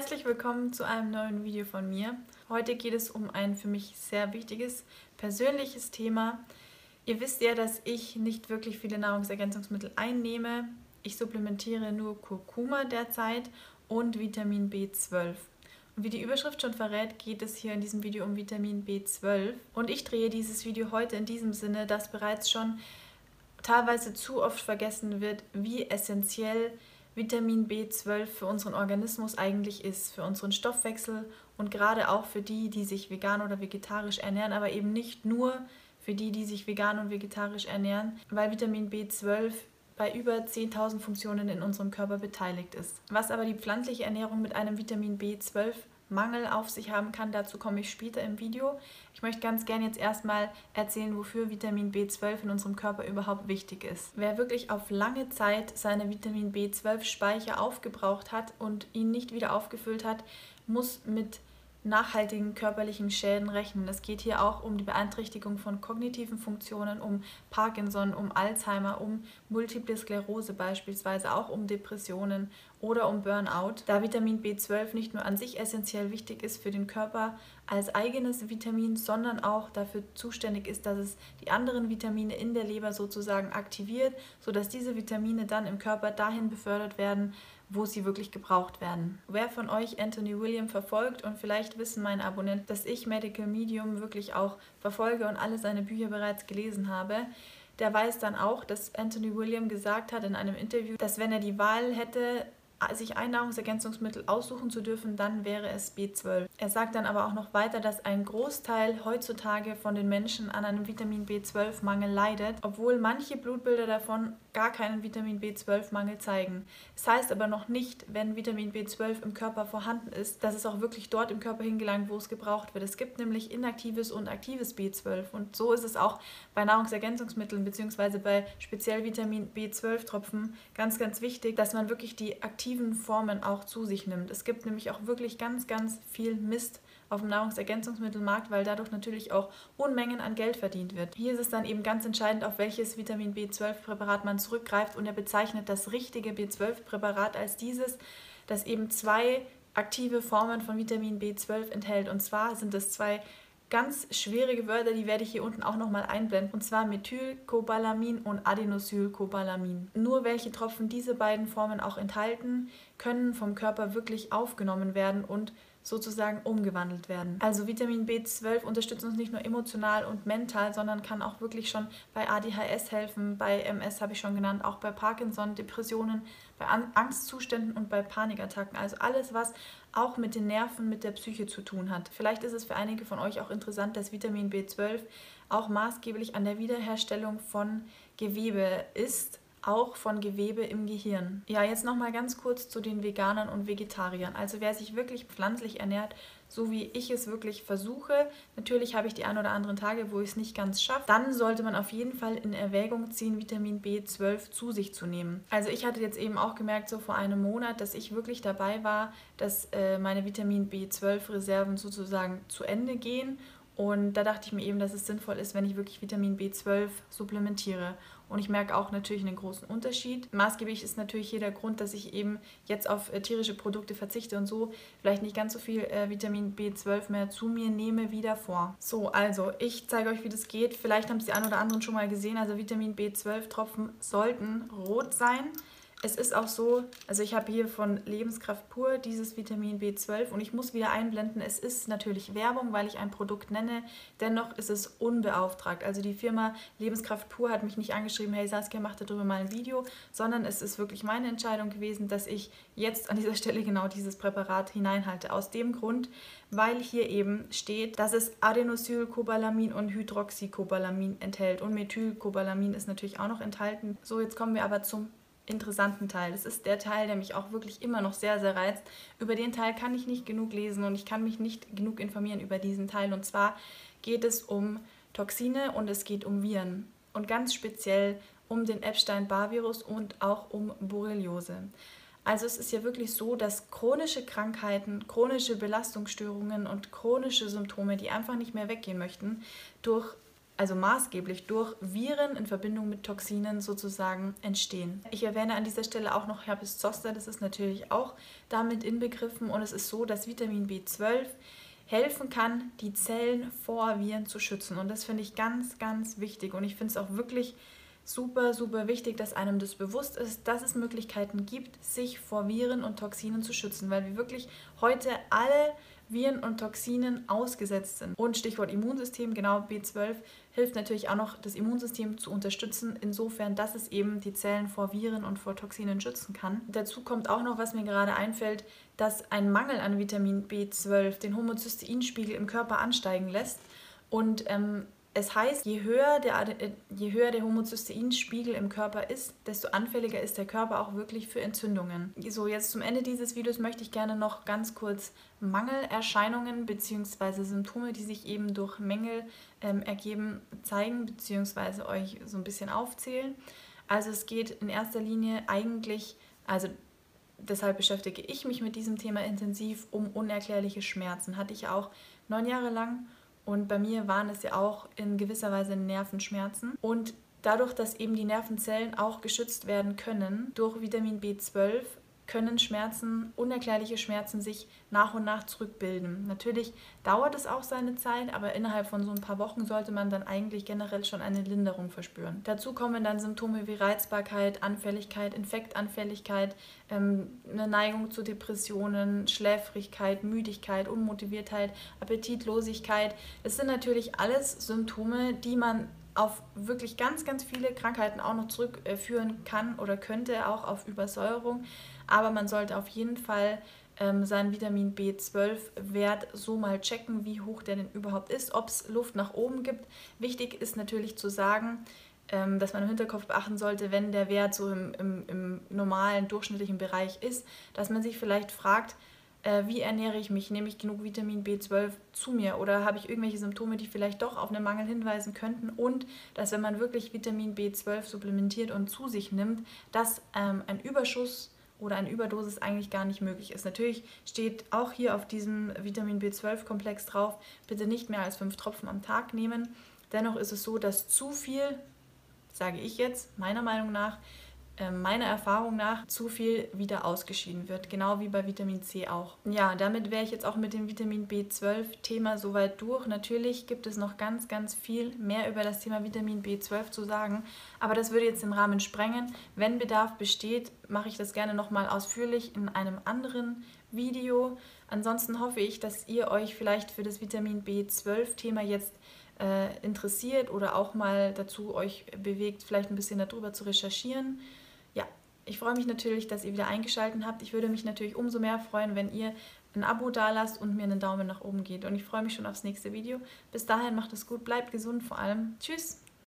Herzlich willkommen zu einem neuen Video von mir. Heute geht es um ein für mich sehr wichtiges persönliches Thema. Ihr wisst ja, dass ich nicht wirklich viele Nahrungsergänzungsmittel einnehme. Ich supplementiere nur Kurkuma derzeit und Vitamin B12. Und wie die Überschrift schon verrät, geht es hier in diesem Video um Vitamin B12. Und ich drehe dieses Video heute in diesem Sinne, dass bereits schon teilweise zu oft vergessen wird, wie essentiell Vitamin B12 für unseren Organismus eigentlich ist, für unseren Stoffwechsel und gerade auch für die, die sich vegan oder vegetarisch ernähren, aber eben nicht nur für die, die sich vegan und vegetarisch ernähren, weil Vitamin B12 bei über 10.000 Funktionen in unserem Körper beteiligt ist. Was aber die pflanzliche Ernährung mit einem Vitamin B12 Mangel auf sich haben kann. Dazu komme ich später im Video. Ich möchte ganz gerne jetzt erstmal erzählen, wofür Vitamin B12 in unserem Körper überhaupt wichtig ist. Wer wirklich auf lange Zeit seine Vitamin B12-Speicher aufgebraucht hat und ihn nicht wieder aufgefüllt hat, muss mit nachhaltigen körperlichen Schäden rechnen. Es geht hier auch um die Beeinträchtigung von kognitiven Funktionen, um Parkinson, um Alzheimer, um Multiple Sklerose beispielsweise, auch um Depressionen oder um Burnout, da Vitamin B12 nicht nur an sich essentiell wichtig ist für den Körper als eigenes Vitamin, sondern auch dafür zuständig ist, dass es die anderen Vitamine in der Leber sozusagen aktiviert, sodass diese Vitamine dann im Körper dahin befördert werden, wo sie wirklich gebraucht werden. Wer von euch Anthony William verfolgt und vielleicht wissen meine Abonnenten, dass ich Medical Medium wirklich auch verfolge und alle seine Bücher bereits gelesen habe, der weiß dann auch, dass Anthony William gesagt hat in einem Interview, dass wenn er die Wahl hätte, sich ein Nahrungsergänzungsmittel aussuchen zu dürfen, dann wäre es B12. Er sagt dann aber auch noch weiter, dass ein Großteil heutzutage von den Menschen an einem Vitamin B12-Mangel leidet, obwohl manche Blutbilder davon gar keinen Vitamin B12-Mangel zeigen. Das heißt aber noch nicht, wenn Vitamin B12 im Körper vorhanden ist, dass es auch wirklich dort im Körper hingelangt, wo es gebraucht wird. Es gibt nämlich inaktives und aktives B12 und so ist es auch bei Nahrungsergänzungsmitteln bzw. bei speziell Vitamin B12-Tropfen ganz, ganz wichtig, dass man wirklich die aktiven aktiven Formen auch zu sich nimmt. Es gibt nämlich auch wirklich ganz, ganz viel Mist auf dem Nahrungsergänzungsmittelmarkt, weil dadurch natürlich auch Unmengen an Geld verdient wird. Hier ist es dann eben ganz entscheidend, auf welches Vitamin B12-Präparat man zurückgreift und er bezeichnet das richtige B12-Präparat als dieses, das eben zwei aktive Formen von Vitamin B12 enthält. Und zwar sind es zwei ganz schwierige Wörter, die werde ich hier unten auch nochmal einblenden. Und zwar Methylcobalamin und Adenosylcobalamin. Nur welche Tropfen diese beiden Formen auch enthalten, können vom Körper wirklich aufgenommen werden und sozusagen umgewandelt werden. Also Vitamin B12 unterstützt uns nicht nur emotional und mental, sondern kann auch wirklich schon bei ADHS helfen, bei MS habe ich schon genannt, auch bei Parkinson, Depressionen, bei Angstzuständen und bei Panikattacken. Also alles, was auch mit den Nerven, mit der Psyche zu tun hat. Vielleicht ist es für einige von euch auch interessant, dass Vitamin B12 auch maßgeblich an der Wiederherstellung von Gewebe ist auch von Gewebe im Gehirn. Ja, jetzt noch mal ganz kurz zu den Veganern und Vegetariern. Also wer sich wirklich pflanzlich ernährt, so wie ich es wirklich versuche, natürlich habe ich die ein oder anderen Tage, wo ich es nicht ganz schaffe, dann sollte man auf jeden Fall in Erwägung ziehen, Vitamin B12 zu sich zu nehmen. Also ich hatte jetzt eben auch gemerkt, so vor einem Monat, dass ich wirklich dabei war, dass äh, meine Vitamin B12-Reserven sozusagen zu Ende gehen und da dachte ich mir eben, dass es sinnvoll ist, wenn ich wirklich Vitamin B12 supplementiere. Und ich merke auch natürlich einen großen Unterschied. Maßgeblich ist natürlich hier der Grund, dass ich eben jetzt auf äh, tierische Produkte verzichte und so vielleicht nicht ganz so viel äh, Vitamin B12 mehr zu mir nehme wie davor. So, also ich zeige euch, wie das geht. Vielleicht haben es die ein oder anderen schon mal gesehen. Also Vitamin B12-Tropfen sollten rot sein. Es ist auch so, also ich habe hier von Lebenskraft pur dieses Vitamin B12 und ich muss wieder einblenden, es ist natürlich Werbung, weil ich ein Produkt nenne, dennoch ist es unbeauftragt. Also die Firma Lebenskraft pur hat mich nicht angeschrieben, hey Saskia, mach darüber mal ein Video, sondern es ist wirklich meine Entscheidung gewesen, dass ich jetzt an dieser Stelle genau dieses Präparat hineinhalte. Aus dem Grund, weil hier eben steht, dass es Adenosylcobalamin und Hydroxycobalamin enthält und Methylcobalamin ist natürlich auch noch enthalten. So, jetzt kommen wir aber zum interessanten Teil. Das ist der Teil, der mich auch wirklich immer noch sehr, sehr reizt. Über den Teil kann ich nicht genug lesen und ich kann mich nicht genug informieren über diesen Teil. Und zwar geht es um Toxine und es geht um Viren. Und ganz speziell um den Epstein-Barr-Virus und auch um Borreliose. Also es ist ja wirklich so, dass chronische Krankheiten, chronische Belastungsstörungen und chronische Symptome, die einfach nicht mehr weggehen möchten, durch also maßgeblich durch Viren in Verbindung mit Toxinen sozusagen entstehen. Ich erwähne an dieser Stelle auch noch Herpes zoster, das ist natürlich auch damit inbegriffen. Und es ist so, dass Vitamin B12 helfen kann, die Zellen vor Viren zu schützen. Und das finde ich ganz, ganz wichtig. Und ich finde es auch wirklich super, super wichtig, dass einem das bewusst ist, dass es Möglichkeiten gibt, sich vor Viren und Toxinen zu schützen, weil wir wirklich heute alle Viren und Toxinen ausgesetzt sind. Und Stichwort Immunsystem, genau B12 hilft natürlich auch noch, das Immunsystem zu unterstützen, insofern, dass es eben die Zellen vor Viren und vor Toxinen schützen kann. Dazu kommt auch noch, was mir gerade einfällt, dass ein Mangel an Vitamin B12 den Homozysteinspiegel im Körper ansteigen lässt. Und ähm, es heißt, je höher, der, äh, je höher der Homozysteinspiegel im Körper ist, desto anfälliger ist der Körper auch wirklich für Entzündungen. So, jetzt zum Ende dieses Videos möchte ich gerne noch ganz kurz Mangelerscheinungen bzw. Symptome, die sich eben durch Mängel ähm, ergeben, zeigen bzw. euch so ein bisschen aufzählen. Also es geht in erster Linie eigentlich, also deshalb beschäftige ich mich mit diesem Thema intensiv, um unerklärliche Schmerzen. Hatte ich auch neun Jahre lang und bei mir waren es ja auch in gewisser Weise Nervenschmerzen. Und dadurch, dass eben die Nervenzellen auch geschützt werden können durch Vitamin B12, können Schmerzen, unerklärliche Schmerzen sich nach und nach zurückbilden. Natürlich dauert es auch seine Zeit, aber innerhalb von so ein paar Wochen sollte man dann eigentlich generell schon eine Linderung verspüren. Dazu kommen dann Symptome wie Reizbarkeit, Anfälligkeit, Infektanfälligkeit, ähm, eine Neigung zu Depressionen, Schläfrigkeit, Müdigkeit, Unmotiviertheit, Appetitlosigkeit. Es sind natürlich alles Symptome, die man auf wirklich ganz, ganz viele Krankheiten auch noch zurückführen kann oder könnte, auch auf Übersäuerung. Aber man sollte auf jeden Fall ähm, seinen Vitamin B12-Wert so mal checken, wie hoch der denn überhaupt ist, ob es Luft nach oben gibt. Wichtig ist natürlich zu sagen, ähm, dass man im Hinterkopf beachten sollte, wenn der Wert so im, im, im normalen, durchschnittlichen Bereich ist, dass man sich vielleicht fragt, äh, wie ernähre ich mich, nehme ich genug Vitamin B12 zu mir oder habe ich irgendwelche Symptome, die vielleicht doch auf einen Mangel hinweisen könnten und dass wenn man wirklich Vitamin B12 supplementiert und zu sich nimmt, dass ähm, ein Überschuss oder eine Überdosis eigentlich gar nicht möglich ist. Natürlich steht auch hier auf diesem Vitamin B12-Komplex drauf, bitte nicht mehr als fünf Tropfen am Tag nehmen. Dennoch ist es so, dass zu viel, sage ich jetzt, meiner Meinung nach, meiner Erfahrung nach zu viel wieder ausgeschieden wird, genau wie bei Vitamin C auch. Ja, damit wäre ich jetzt auch mit dem Vitamin B12-Thema soweit durch. Natürlich gibt es noch ganz, ganz viel mehr über das Thema Vitamin B12 zu sagen, aber das würde jetzt den Rahmen sprengen. Wenn Bedarf besteht, mache ich das gerne nochmal ausführlich in einem anderen Video. Ansonsten hoffe ich, dass ihr euch vielleicht für das Vitamin B12-Thema jetzt äh, interessiert oder auch mal dazu euch bewegt, vielleicht ein bisschen darüber zu recherchieren. Ich freue mich natürlich, dass ihr wieder eingeschaltet habt. Ich würde mich natürlich umso mehr freuen, wenn ihr ein Abo dalasst und mir einen Daumen nach oben geht. Und ich freue mich schon aufs nächste Video. Bis dahin macht es gut, bleibt gesund vor allem. Tschüss!